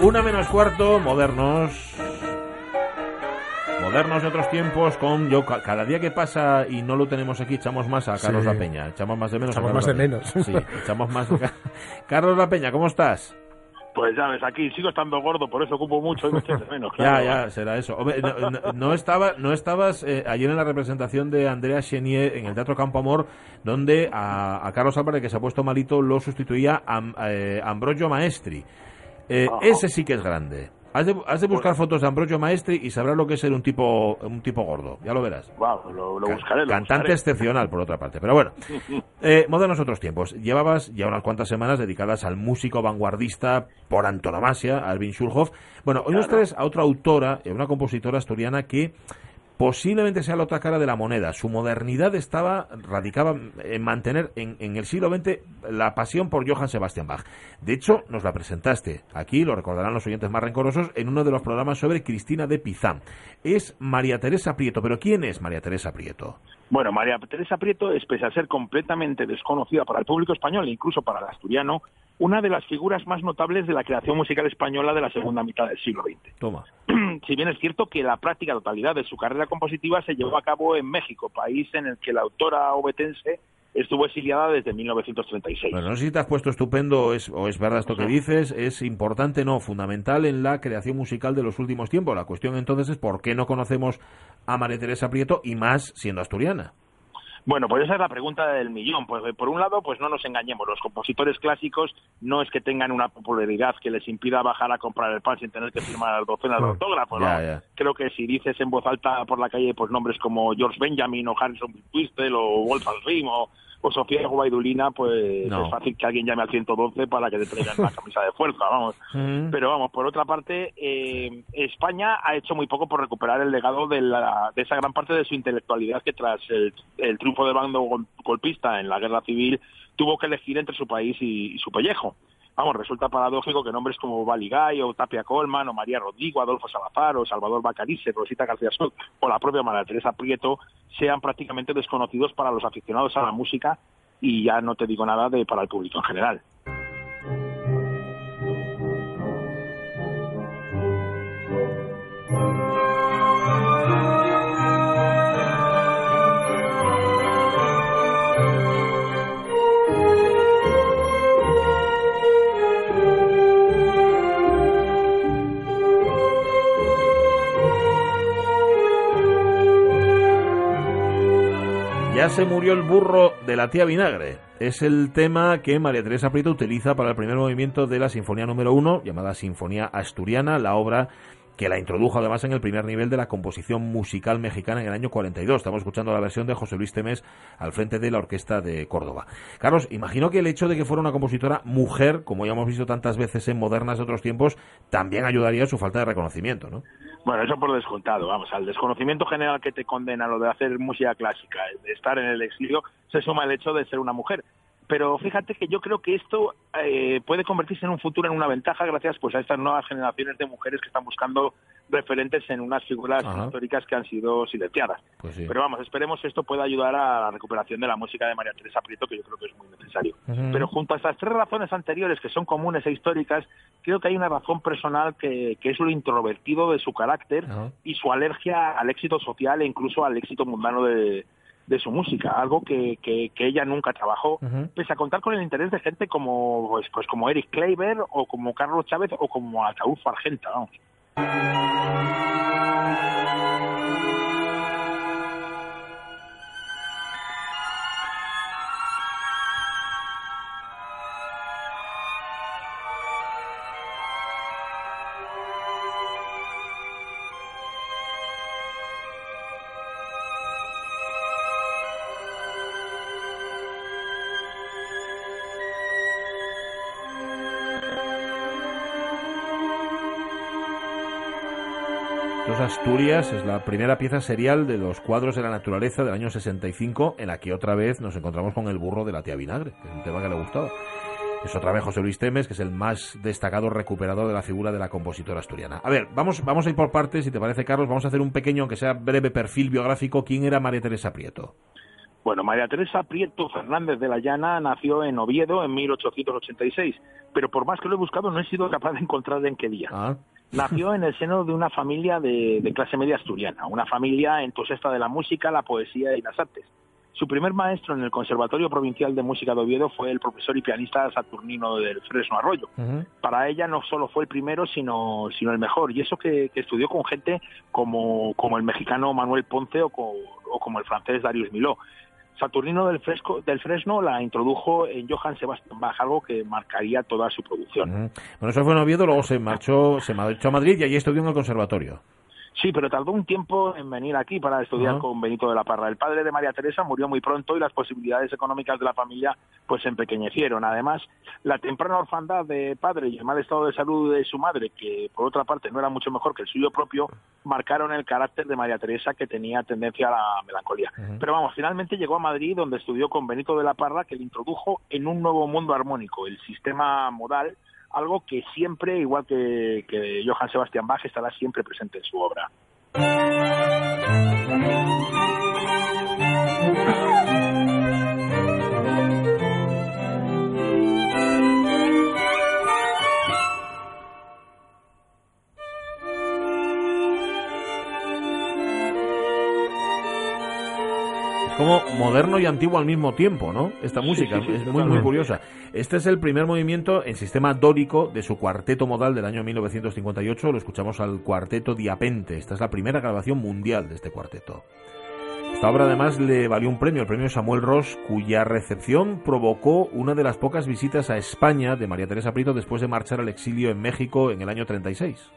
Una menos cuarto, modernos. Modernos de otros tiempos con yo ca- cada día que pasa y no lo tenemos aquí echamos más a Carlos Sí. La Peña, echamos más de menos Echamos a más Carlos de menos. Sí, echamos más Carlos La Peña, ¿cómo estás? Pues ya ves, aquí sigo estando gordo, por eso ocupo mucho y me echas de menos. Ya, claro. ya, será eso. Hombre, no, no- no estaba, no estabas eh, ayer en la representación de Andrea Chenier en el Teatro Campo Amor, donde a, a Carlos Álvarez, que se ha puesto malito, lo sustituía Am- eh, Ambrogio Maestri. Eh, ese sí que es grande. Has de, has de buscar fotos de Ambrogio Maestri y sabrás lo que es ser un tipo, un tipo gordo. Ya lo verás. Guau, lo, lo Ca- buscaré, lo Cantante buscaré. excepcional, por otra parte. Pero bueno, eh, modernos otros tiempos. Llevabas ya unas cuantas semanas dedicadas al músico vanguardista por antonomasia, Alvin Schulhoff. Bueno, hoy nos traes a otra autora, eh, una compositora asturiana que posiblemente sea la otra cara de la moneda. Su modernidad estaba, radicaba en mantener en, en el siglo XX la pasión por Johann Sebastian Bach. De hecho, nos la presentaste aquí, lo recordarán los oyentes más rencorosos, en uno de los programas sobre Cristina de Pizán. Es María Teresa Prieto, pero ¿quién es María Teresa Prieto? Bueno, María Teresa Prieto es, pese a ser completamente desconocida para el público español e incluso para el asturiano, una de las figuras más notables de la creación musical española de la segunda mitad del siglo XX. Toma. Si bien es cierto que la práctica totalidad de su carrera compositiva se llevó a cabo en México, país en el que la autora obetense estuvo exiliada desde 1936. Bueno, no sé si te has puesto estupendo o es, o es verdad esto que dices, es importante, no, fundamental en la creación musical de los últimos tiempos. La cuestión entonces es por qué no conocemos a María Teresa Prieto y más siendo asturiana. Bueno, pues esa es la pregunta del millón. Pues eh, por un lado, pues no nos engañemos, los compositores clásicos no es que tengan una popularidad que les impida bajar a comprar el pan sin tener que firmar docenas de Mm. autógrafos, ¿no? Creo que si dices en voz alta por la calle pues nombres como George Benjamin o Harrison Twistel o Wolfgang Rim o, o Sofía Guaidulina, pues No. es fácil que alguien llame al 112 para que te traigan la camisa de fuerza, vamos. Mm. Pero vamos, por otra parte, eh, España ha hecho muy poco por recuperar el legado de, la- de esa gran parte de su intelectualidad que tras el, el triunfo del bando gol- golpista en la guerra civil tuvo que elegir entre su país y, y su pellejo. Vamos, resulta paradójico que nombres como Baligay o Tapia Colman o María Rodrigo, Adolfo Salazar o Salvador Bacarice, Rosita García Sol o la propia María Teresa Prieto sean prácticamente desconocidos para los aficionados a la música y ya no te digo nada de para el público en general. Ya se murió el burro de la tía Vinagre. Es el tema que María Teresa Prieto utiliza para el primer movimiento de la Sinfonía número uno, llamada Sinfonía Asturiana, la obra que la introdujo además en el primer nivel de la composición musical mexicana en el año 42. Estamos escuchando la versión de José Luis Temés al frente de la Orquesta de Córdoba. Carlos, imagino que el hecho de que fuera una compositora mujer, como ya hemos visto tantas veces en modernas de otros tiempos, también ayudaría a su falta de reconocimiento, ¿no? Bueno, eso por descontado, vamos, al desconocimiento general que te condena lo de hacer música clásica, de estar en el exilio, se suma el hecho de ser una mujer. Pero fíjate que yo creo que esto eh, puede convertirse en un futuro en una ventaja gracias pues a estas nuevas generaciones de mujeres que están buscando referentes en unas figuras Ajá. históricas que han sido silenciadas. Pues sí. Pero vamos, esperemos que esto pueda ayudar a la recuperación de la música de María Teresa Prieto, que yo creo que es muy necesario. Pero junto a estas tres razones anteriores, que son comunes e históricas, creo que hay una razón personal que, que es lo introvertido de su carácter y su alergia al éxito social e incluso al éxito mundano de, de su música, algo que, que, que ella nunca trabajó, Ujú. pese a contar con el interés de gente como pues, pues como Eric Kleiber o como Carlos Chávez o como Ataúd Argenta. Vamos. Thank you. Asturias es la primera pieza serial de los cuadros de la naturaleza del año 65, en la que otra vez nos encontramos con el burro de la tía Vinagre, que es un tema que le gustaba. Es otra vez José Luis Temes, que es el más destacado recuperador de la figura de la compositora asturiana. A ver, vamos, vamos a ir por partes, si te parece, Carlos, vamos a hacer un pequeño, aunque sea breve perfil biográfico. ¿Quién era María Teresa Prieto? Bueno, María Teresa Prieto Fernández de la Llana nació en Oviedo en 1886, pero por más que lo he buscado no he sido capaz de encontrar en qué día. Ah. Nació en el seno de una familia de, clase media asturiana, una familia entusiasta de la música, la poesía y las artes. Su primer maestro en el Conservatorio Provincial de Música de Oviedo fue el profesor y pianista Saturnino del Fresno Arroyo. Para ella no solo fue el primero, sino, sino el mejor. Y eso que, estudió con gente como, como el mexicano Manuel Ponce o, o como el francés Darius Miló. Saturnino del, Fresco, del Fresno la introdujo en Johann Sebastian Bach, algo que marcaría toda su producción. Bueno, eso fue en Oviedo, luego se marchó, se marchó a Madrid y allí estudió en el conservatorio. Sí, pero tardó un tiempo en venir aquí para estudiar con Benito de la Parra. El padre de María Teresa murió muy pronto y las posibilidades económicas de la familia pues se empequeñecieron. Además, la temprana orfandad de padre y el mal estado de salud de su madre, que por otra parte no era mucho mejor que el suyo propio, marcaron el carácter de María Teresa que tenía tendencia a la melancolía. Pero vamos, finalmente llegó a Madrid donde estudió con Benito de la Parra que le introdujo en un nuevo mundo armónico, el sistema modal algo que siempre, igual que, que Johann Sebastian Bach, estará siempre presente en su obra. Como moderno y antiguo al mismo tiempo, ¿no? Esta música es muy, muy curiosa. Este es el primer movimiento en sistema dórico de su cuarteto modal del año 1958. Lo escuchamos al cuarteto Diapente. Esta es la primera grabación mundial de este cuarteto. Esta obra además le valió un premio, el premio Samuel Ross, cuya recepción provocó una de las pocas visitas a España de María Teresa Prieto después de marchar al exilio en México en el año 36.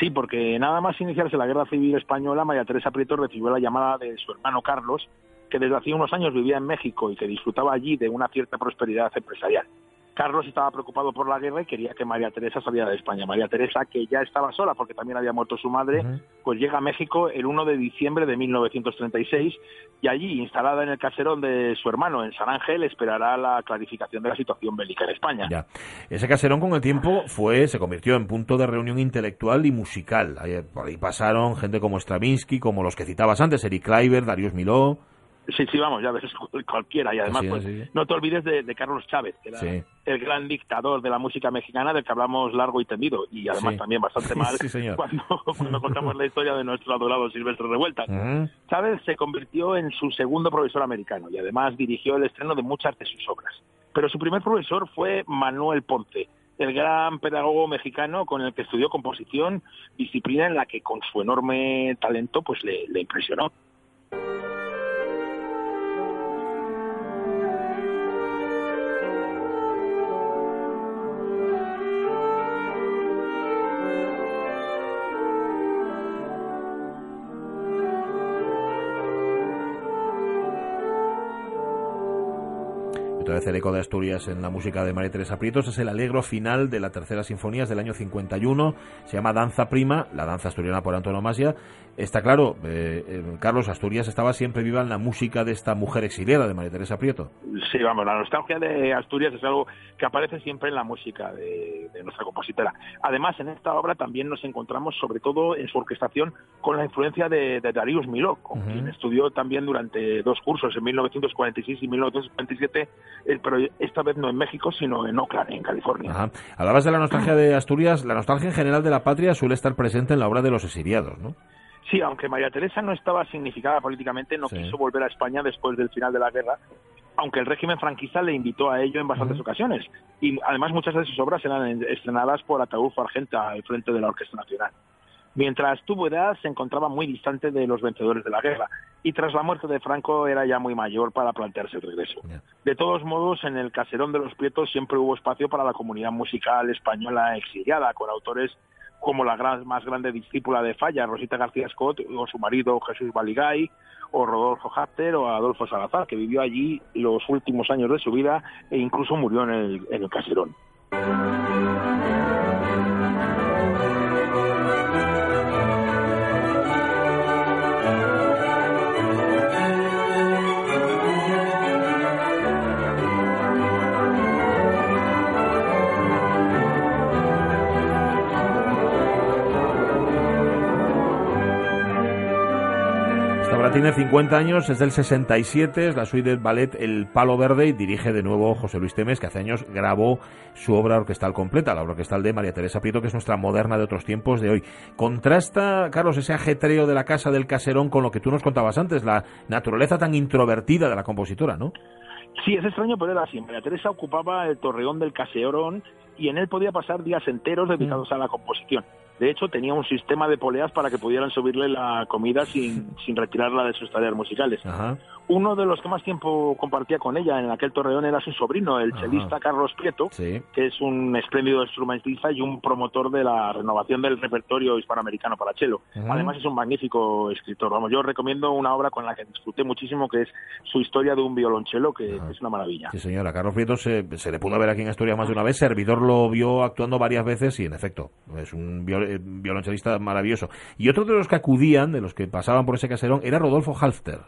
Sí, porque nada más iniciarse la Guerra Civil Española, María Teresa Prieto recibió la llamada de su hermano Carlos, que desde hacía unos años vivía en México y que disfrutaba allí de una cierta prosperidad empresarial. Carlos estaba preocupado por la guerra y quería que María Teresa saliera de España. María Teresa, que ya estaba sola porque también había muerto su madre, pues llega a México el 1 de diciembre de 1936 y allí, instalada en el caserón de su hermano en San Ángel, esperará la clarificación de la situación bélica en España. Ya. Ese caserón con el tiempo fue, se convirtió en punto de reunión intelectual y musical. por ahí pasaron gente como Stravinsky, como los que citabas antes, Eric Kleiber, Darius Miló. Sí, sí, vamos, ya ves, cualquiera. Y además, pues, no te olvides de, Carlos Chávez, que era el gran dictador de la música mexicana del que hablamos largo y tendido. Y además también bastante mal cuando, contamos la historia de nuestro adorado Silvestre Revuelta. Chávez se convirtió en su segundo profesor americano y además dirigió el estreno de muchas de sus obras. Pero su primer profesor fue Manuel Ponce, el gran pedagogo mexicano con el que estudió composición, disciplina en la que con su enorme talento pues le impresionó. Otra vez el eco de Asturias en la música de María Teresa Prietos, es el alegro final de la tercera sinfonía del año 51, se llama Danza Prima, la danza asturiana por antonomasia. Está claro, eh, eh, Carlos, Asturias estaba siempre viva en la música de esta mujer exiliada de María Teresa Prieto. Sí, vamos, la nostalgia de Asturias es algo que aparece siempre en la música de, nuestra compositora. Además, en esta obra también nos encontramos, sobre todo en su orquestación, con la influencia de, Darius Miló, con quien estudió también durante dos cursos, en 1946 y 1947 eh, pero esta vez no en México, sino en Oakland, en California. Hablabas de la nostalgia de Asturias, la nostalgia en general de la patria suele estar presente en la obra de los exiliados, ¿no? Sí, aunque María Teresa no estaba significada políticamente, no quiso volver a España después del final de la guerra, aunque el régimen franquista le invitó a ello en bastantes ocasiones. Y además muchas de sus obras eran estrenadas por Ataúd Argenta al frente de la Orquesta Nacional. Mientras tuvo edad, se encontraba muy distante de los vencedores de la guerra y tras la muerte de Franco era ya muy mayor para plantearse el regreso. De todos modos, en el caserón de los Prietos siempre hubo espacio para la comunidad musical española exiliada, con autores como la gran, más grande discípula de Falla, Rosita García Scott, o su marido Jesús Baligay, o Rodolfo Hafter, o Adolfo Salazar, que vivió allí los últimos años de su vida e incluso murió en el, en el caserón. Obra tiene 50 años, es del 67, es la suite del ballet El Palo Verde y dirige de nuevo José Luis Temes, que hace años grabó su obra orquestal completa, la obra orquestal de María Teresa Prieto, que es nuestra moderna de otros tiempos de hoy. Contrasta, Carlos, ese ajetreo de la casa del caserón con lo que tú nos contabas antes, la naturaleza tan introvertida de la compositora, ¿no? Sí, es extraño, pero era así. María Teresa ocupaba el torreón del caserón y en él podía pasar días enteros dedicados mm. a la composición. De hecho, tenía un sistema de poleas para que pudieran subirle la comida sin, sin retirarla de sus tareas musicales. Uno de los que más tiempo compartía con ella en aquel torreón era su sobrino, el chelista Carlos Prieto, que es un espléndido instrumentista y un promotor de la renovación del repertorio hispanoamericano para chelo. Además, es un magnífico escritor. Vamos, yo recomiendo una obra con la que disfruté muchísimo, que es su historia de un violonchelo, que, es una maravilla. Sí, señora. Carlos Prieto se, se, le pudo ver aquí en Asturias más de una vez. Servidor lo vio actuando varias veces y, en efecto, es un viol eh, violonchelista maravilloso. Y otro de los que acudían, de los que pasaban por ese caserón, era Rodolfo Halfter.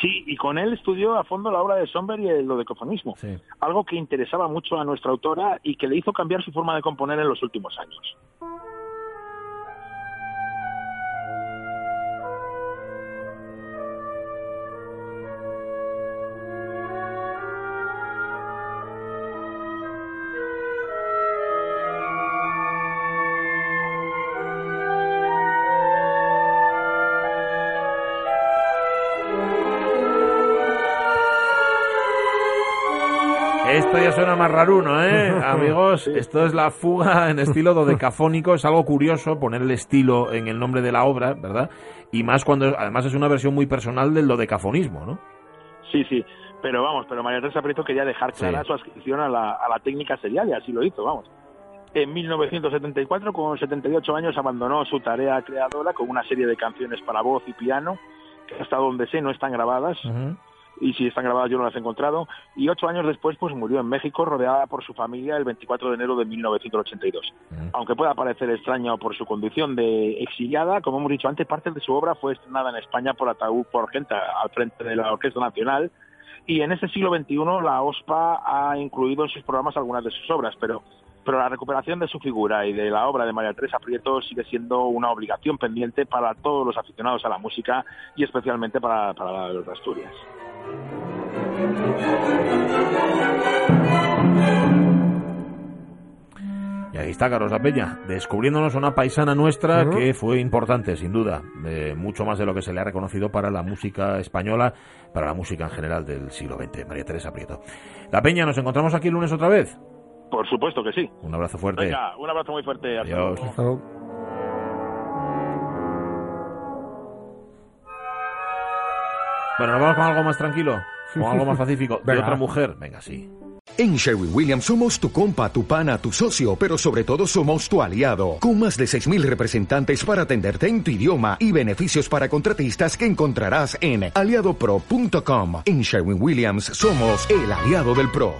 Sí, y con él estudió a fondo la obra de Somber y el dodecafonismo, algo que interesaba mucho a nuestra autora y que le hizo cambiar su forma de componer en los últimos años. Esto ya suena más raruno, ¿eh? Amigos, esto es la fuga en estilo dodecafónico. Es algo curioso poner el estilo en el nombre de la obra, ¿verdad? Y más cuando, además, es una versión muy personal del dodecafonismo, ¿no? Sí, sí. Pero vamos, pero María Teresa Prieto quería dejar clara su adscripción a la, a la técnica serial y así lo hizo, vamos. En 1974, con 78 años, abandonó su tarea creadora con una serie de canciones para voz y piano, que hasta donde sé no están grabadas y si están grabadas yo no las he encontrado. Y ocho años después, pues murió en México rodeada por su familia el 24 de enero de 1982. Aunque pueda parecer extraño por su condición de exiliada, como hemos dicho antes, parte de su obra fue estrenada en España por Ataúd por gente al frente de la Orquesta Nacional. Y en este siglo XXI la OSPA ha incluido en sus programas algunas de sus obras, pero pero la recuperación de su figura y de la obra de María Teresa Prieto sigue siendo una obligación pendiente para todos los aficionados a la música y especialmente para, para los Asturias. Y ahí está Carlos Peña, descubriéndonos una paisana nuestra que fue importante, sin duda, mucho más de lo que se le ha reconocido para la música española, para la música en general del siglo XX, María Teresa Prieto. La Peña, ¿nos encontramos aquí el lunes otra vez? Por supuesto que sí. Un abrazo fuerte. Venga, un abrazo muy fuerte. Adiós. Bueno, nos vamos con algo más tranquilo, con algo más pacífico, de otra mujer. Venga, sí. En Sherwin Williams somos tu compa, tu pana, tu socio, pero sobre todo somos tu aliado, con más de 6.000 representantes para atenderte en tu idioma y beneficios para contratistas que encontrarás en aliadopro.com. En Sherwin Williams somos el aliado del PRO.